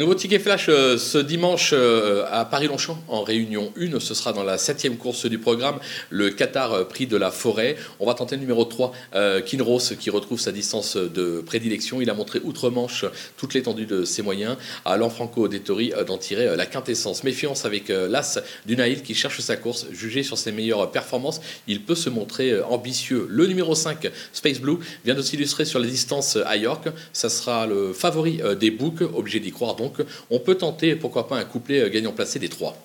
nouveau ticket flash euh, ce dimanche euh, à Paris-Longchamp en réunion 1. Ce sera dans la septième course du programme, le Qatar euh, Prix de la Forêt. On va tenter le numéro 3, Kinros, qui retrouve sa distance de prédilection. Il a montré outre-Manche toute l'étendue de ses moyens à Lanfranco Dettori d'en tirer la quintessence. Méfiance avec l'As Dunaïl qui cherche sa course. Jugé sur ses meilleures performances, il peut se montrer ambitieux. Le numéro 5, Space Blue, vient de s'illustrer sur les distances à York. Ça sera le favori des boucs, obligé d'y croire donc, on peut tenter, pourquoi pas, un couplet euh, gagnant placé des trois.